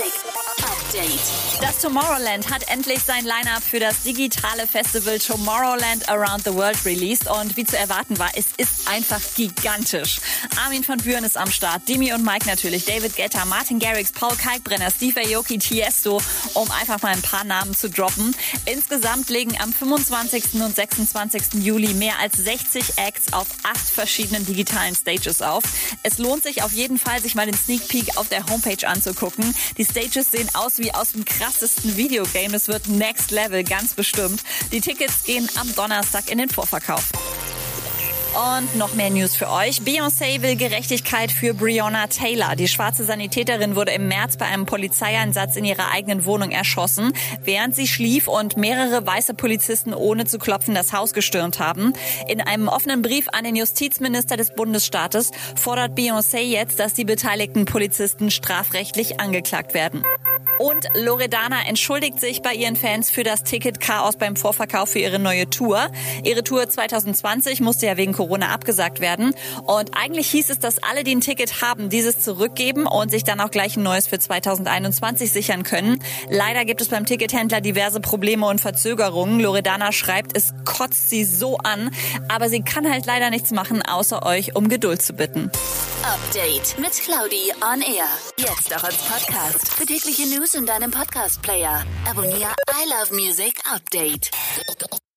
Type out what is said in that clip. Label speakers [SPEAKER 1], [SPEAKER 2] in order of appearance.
[SPEAKER 1] Music Update.
[SPEAKER 2] Das Tomorrowland hat endlich sein Line-Up für das digitale Festival Tomorrowland Around the World released und wie zu erwarten war, es ist einfach gigantisch. Armin von Buren ist am Start, Demi und Mike natürlich, David Guetta, Martin Garrix, Paul Kalkbrenner, Steve Aoki, Tiesto, um einfach mal ein paar Namen zu droppen. Insgesamt legen am 25. und 26. Juli mehr als 60 Acts auf acht verschiedenen digitalen Stages auf. Es lohnt sich auf jeden Fall, sich mal den Sneak Peek auf der Homepage anzugucken. Die Stages sehen aus wie aus dem krassesten Videogame. Es wird Next Level, ganz bestimmt. Die Tickets gehen am Donnerstag in den Vorverkauf. Und noch mehr News für euch. Beyoncé will Gerechtigkeit für Breonna Taylor. Die schwarze Sanitäterin wurde im März bei einem Polizeieinsatz in ihrer eigenen Wohnung erschossen, während sie schlief und mehrere weiße Polizisten ohne zu klopfen das Haus gestürmt haben. In einem offenen Brief an den Justizminister des Bundesstaates fordert Beyoncé jetzt, dass die beteiligten Polizisten strafrechtlich angeklagt werden. Und Loredana entschuldigt sich bei ihren Fans für das Ticket-Chaos beim Vorverkauf für ihre neue Tour. Ihre Tour 2020 musste ja wegen Corona abgesagt werden. Und eigentlich hieß es, dass alle, die ein Ticket haben, dieses zurückgeben und sich dann auch gleich ein neues für 2021 sichern können. Leider gibt es beim Tickethändler diverse Probleme und Verzögerungen. Loredana schreibt, es kotzt sie so an, aber sie kann halt leider nichts machen, außer euch um Geduld zu bitten.
[SPEAKER 1] Update mit Claudi on Air. Jetzt auch als Podcast. Für tägliche News in deinem Podcast-Player. Abonniere I Love Music Update.